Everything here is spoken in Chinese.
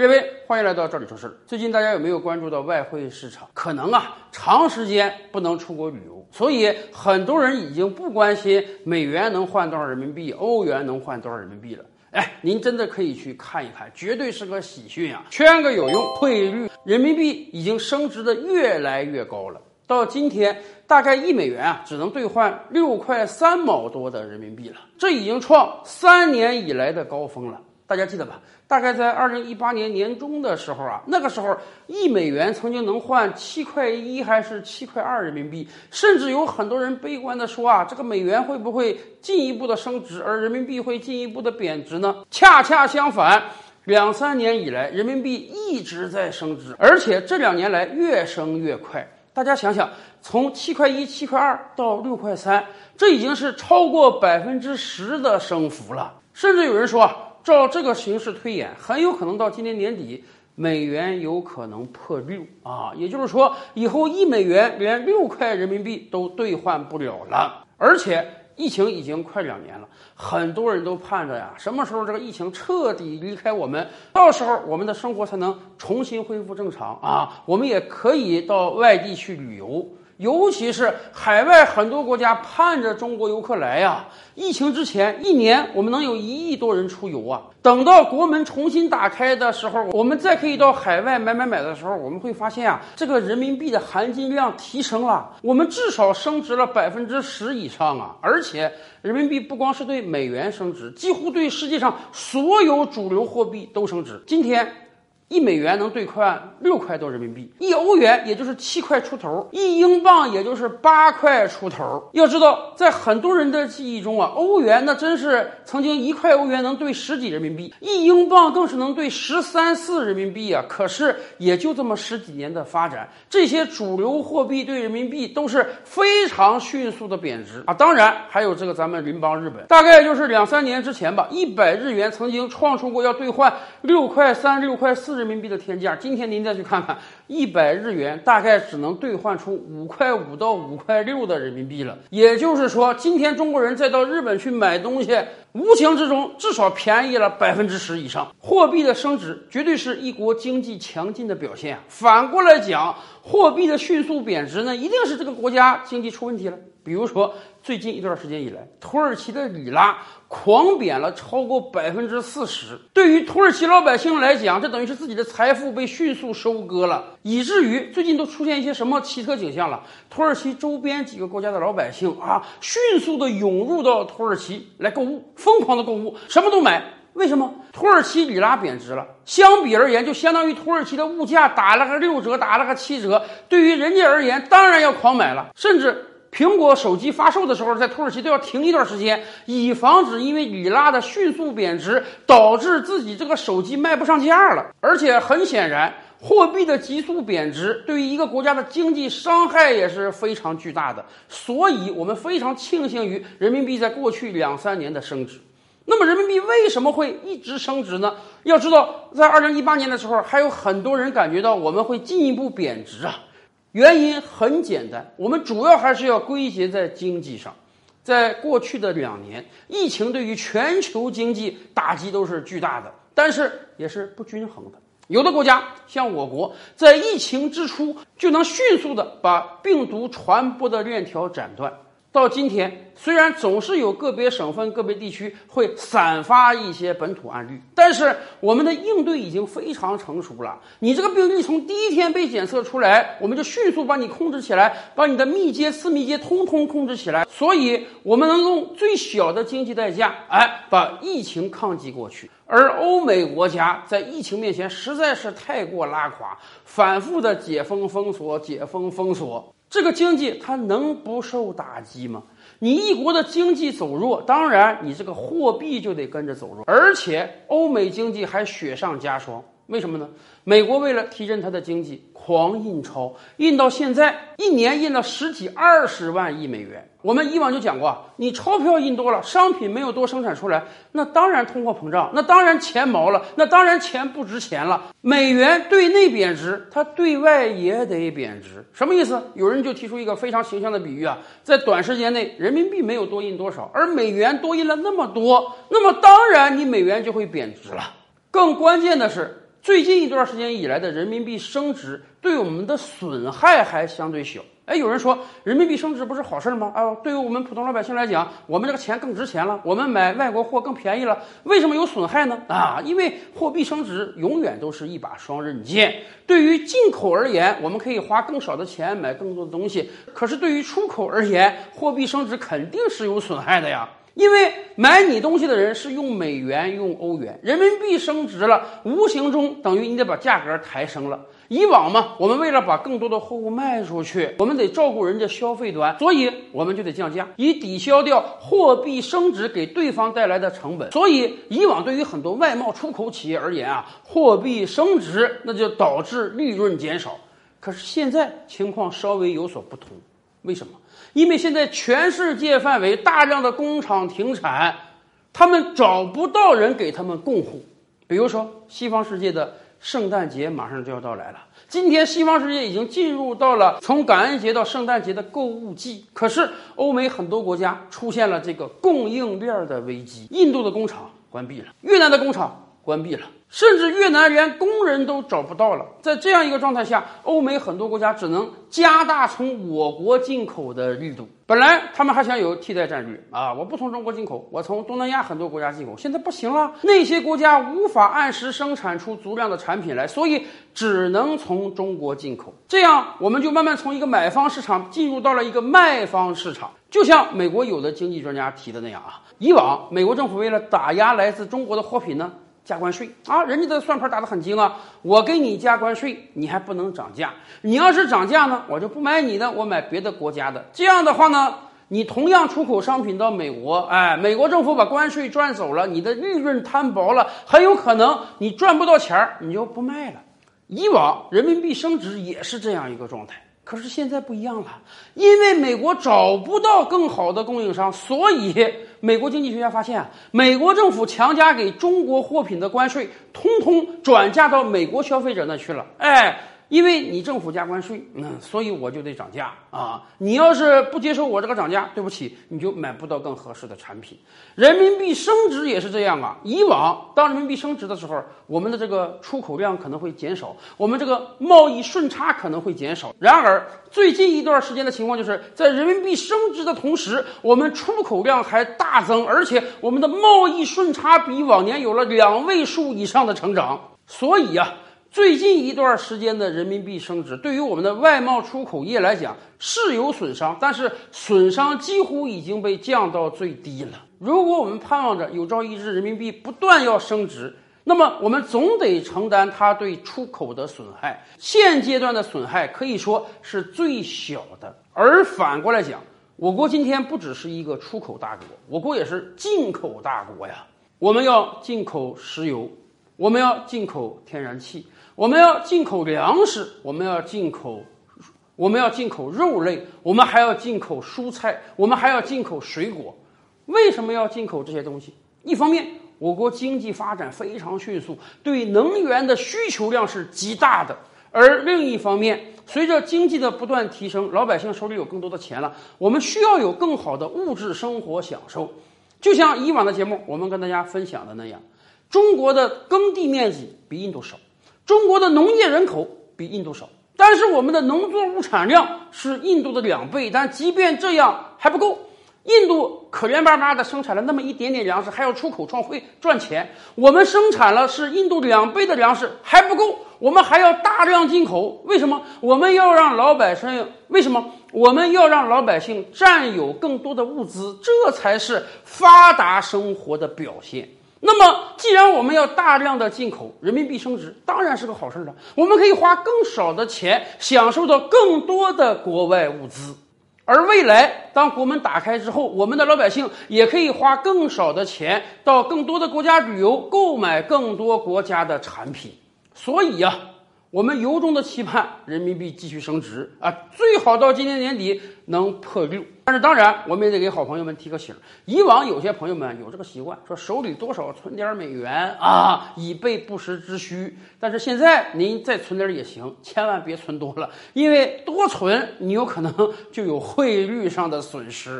各位，欢迎来到这里说事儿。最近大家有没有关注到外汇市场？可能啊，长时间不能出国旅游，所以很多人已经不关心美元能换多少人民币，欧元能换多少人民币了。哎，您真的可以去看一看，绝对是个喜讯啊！圈个有用，汇率人民币已经升值的越来越高了。到今天，大概一美元啊，只能兑换六块三毛多的人民币了，这已经创三年以来的高峰了。大家记得吧？大概在二零一八年年中的时候啊，那个时候一美元曾经能换七块一还是七块二人民币，甚至有很多人悲观的说啊，这个美元会不会进一步的升值，而人民币会进一步的贬值呢？恰恰相反，两三年以来，人民币一直在升值，而且这两年来越升越快。大家想想，从七块一、七块二到六块三，这已经是超过百分之十的升幅了，甚至有人说。照这个形势推演，很有可能到今年年底，美元有可能破六啊！也就是说，以后一美元连六块人民币都兑换不了了。而且，疫情已经快两年了，很多人都盼着呀，什么时候这个疫情彻底离开我们，到时候我们的生活才能重新恢复正常啊！我们也可以到外地去旅游。尤其是海外很多国家盼着中国游客来呀！疫情之前一年我们能有一亿多人出游啊！等到国门重新打开的时候，我们再可以到海外买买买的时候，我们会发现啊，这个人民币的含金量提升了，我们至少升值了百分之十以上啊！而且人民币不光是对美元升值，几乎对世界上所有主流货币都升值。今天。一美元能兑换六块多人民币，一欧元也就是七块出头，一英镑也就是八块出头。要知道，在很多人的记忆中啊，欧元那真是曾经一块欧元能兑十几人民币，一英镑更是能兑十三四人民币啊。可是也就这么十几年的发展，这些主流货币对人民币都是非常迅速的贬值啊。当然，还有这个咱们邻邦日本，大概就是两三年之前吧，一百日元曾经创出过要兑换六块三、六块四。人民币的天价，今天您再去看看，一百日元大概只能兑换出五块五到五块六的人民币了。也就是说，今天中国人再到日本去买东西，无形之中至少便宜了百分之十以上。货币的升值绝对是一国经济强劲的表现。反过来讲，货币的迅速贬值呢，一定是这个国家经济出问题了。比如说，最近一段时间以来，土耳其的里拉狂贬了超过百分之四十。对于土耳其老百姓来讲，这等于是自己的财富被迅速收割了，以至于最近都出现一些什么奇特景象了？土耳其周边几个国家的老百姓啊，迅速的涌入到土耳其来购物，疯狂的购物，什么都买。为什么？土耳其里拉贬值了，相比而言，就相当于土耳其的物价打了个六折，打了个七折。对于人家而言，当然要狂买了，甚至。苹果手机发售的时候，在土耳其都要停一段时间，以防止因为里拉的迅速贬值导致自己这个手机卖不上价了。而且很显然，货币的急速贬值对于一个国家的经济伤害也是非常巨大的。所以我们非常庆幸于人民币在过去两三年的升值。那么，人民币为什么会一直升值呢？要知道，在二零一八年的时候，还有很多人感觉到我们会进一步贬值啊。原因很简单，我们主要还是要归结在经济上。在过去的两年，疫情对于全球经济打击都是巨大的，但是也是不均衡的。有的国家像我国，在疫情之初就能迅速的把病毒传播的链条斩断。到今天，虽然总是有个别省份、个别地区会散发一些本土案例，但是我们的应对已经非常成熟了。你这个病例从第一天被检测出来，我们就迅速把你控制起来，把你的密接、次密接通通控制起来。所以，我们能用最小的经济代价，哎，把疫情抗击过去。而欧美国家在疫情面前实在是太过拉垮，反复的解封、封锁、解封、封锁。这个经济它能不受打击吗？你一国的经济走弱，当然你这个货币就得跟着走弱，而且欧美经济还雪上加霜。为什么呢？美国为了提振它的经济，狂印钞，印到现在一年印了十几二十万亿美元。我们以往就讲过，你钞票印多了，商品没有多生产出来，那当然通货膨胀，那当然钱毛了，那当然钱不值钱了。美元对内贬值，它对外也得贬值，什么意思？有人就提出一个非常形象的比喻啊，在短时间内，人民币没有多印多少，而美元多印了那么多，那么当然你美元就会贬值了。更关键的是。最近一段时间以来的人民币升值对我们的损害还相对小。哎，有人说人民币升值不是好事吗？啊，对于我们普通老百姓来讲，我们这个钱更值钱了，我们买外国货更便宜了。为什么有损害呢？啊，因为货币升值永远都是一把双刃剑。对于进口而言，我们可以花更少的钱买更多的东西；可是对于出口而言，货币升值肯定是有损害的呀。因为买你东西的人是用美元、用欧元，人民币升值了，无形中等于你得把价格抬升了。以往嘛，我们为了把更多的货物卖出去，我们得照顾人家消费端，所以我们就得降价，以抵消掉货币升值给对方带来的成本。所以以往对于很多外贸出口企业而言啊，货币升值那就导致利润减少。可是现在情况稍微有所不同，为什么？因为现在全世界范围大量的工厂停产，他们找不到人给他们供货。比如说，西方世界的圣诞节马上就要到来了。今天，西方世界已经进入到了从感恩节到圣诞节的购物季。可是，欧美很多国家出现了这个供应链的危机。印度的工厂关闭了，越南的工厂关闭了。甚至越南连工人都找不到了，在这样一个状态下，欧美很多国家只能加大从我国进口的力度。本来他们还想有替代战略啊，我不从中国进口，我从东南亚很多国家进口。现在不行了，那些国家无法按时生产出足量的产品来，所以只能从中国进口。这样，我们就慢慢从一个买方市场进入到了一个卖方市场。就像美国有的经济专家提的那样啊，以往美国政府为了打压来自中国的货品呢。加关税啊，人家的算盘打得很精啊！我给你加关税，你还不能涨价。你要是涨价呢，我就不买你的，我买别的国家的。这样的话呢，你同样出口商品到美国，哎，美国政府把关税赚走了，你的利润摊薄了，很有可能你赚不到钱儿，你就不卖了。以往人民币升值也是这样一个状态。可是现在不一样了，因为美国找不到更好的供应商，所以美国经济学家发现啊，美国政府强加给中国货品的关税，通通转嫁到美国消费者那去了，哎。因为你政府加关税，嗯，所以我就得涨价啊！你要是不接受我这个涨价，对不起，你就买不到更合适的产品。人民币升值也是这样啊！以往当人民币升值的时候，我们的这个出口量可能会减少，我们这个贸易顺差可能会减少。然而，最近一段时间的情况就是在人民币升值的同时，我们出口量还大增，而且我们的贸易顺差比往年有了两位数以上的成长。所以呀。最近一段时间的人民币升值，对于我们的外贸出口业来讲是有损伤，但是损伤几乎已经被降到最低了。如果我们盼望着有朝一日人民币不断要升值，那么我们总得承担它对出口的损害。现阶段的损害可以说是最小的。而反过来讲，我国今天不只是一个出口大国，我国也是进口大国呀。我们要进口石油，我们要进口天然气。我们要进口粮食，我们要进口，我们要进口肉类，我们还要进口蔬菜，我们还要进口水果。为什么要进口这些东西？一方面，我国经济发展非常迅速，对能源的需求量是极大的；而另一方面，随着经济的不断提升，老百姓手里有更多的钱了，我们需要有更好的物质生活享受。就像以往的节目我们跟大家分享的那样，中国的耕地面积比印度少。中国的农业人口比印度少，但是我们的农作物产量是印度的两倍。但即便这样还不够，印度可怜巴巴的生产了那么一点点粮食，还要出口创汇赚钱。我们生产了是印度两倍的粮食还不够，我们还要大量进口。为什么？我们要让老百姓为什么我们要让老百姓占有更多的物资？这才是发达生活的表现。那么，既然我们要大量的进口，人民币升值当然是个好事了。我们可以花更少的钱，享受到更多的国外物资。而未来，当国门打开之后，我们的老百姓也可以花更少的钱，到更多的国家旅游，购买更多国家的产品。所以呀。我们由衷的期盼人民币继续升值啊，最好到今年年底能破六。但是当然，我们也得给好朋友们提个醒：以往有些朋友们有这个习惯，说手里多少存点美元啊，以备不时之需。但是现在您再存点也行，千万别存多了，因为多存你有可能就有汇率上的损失。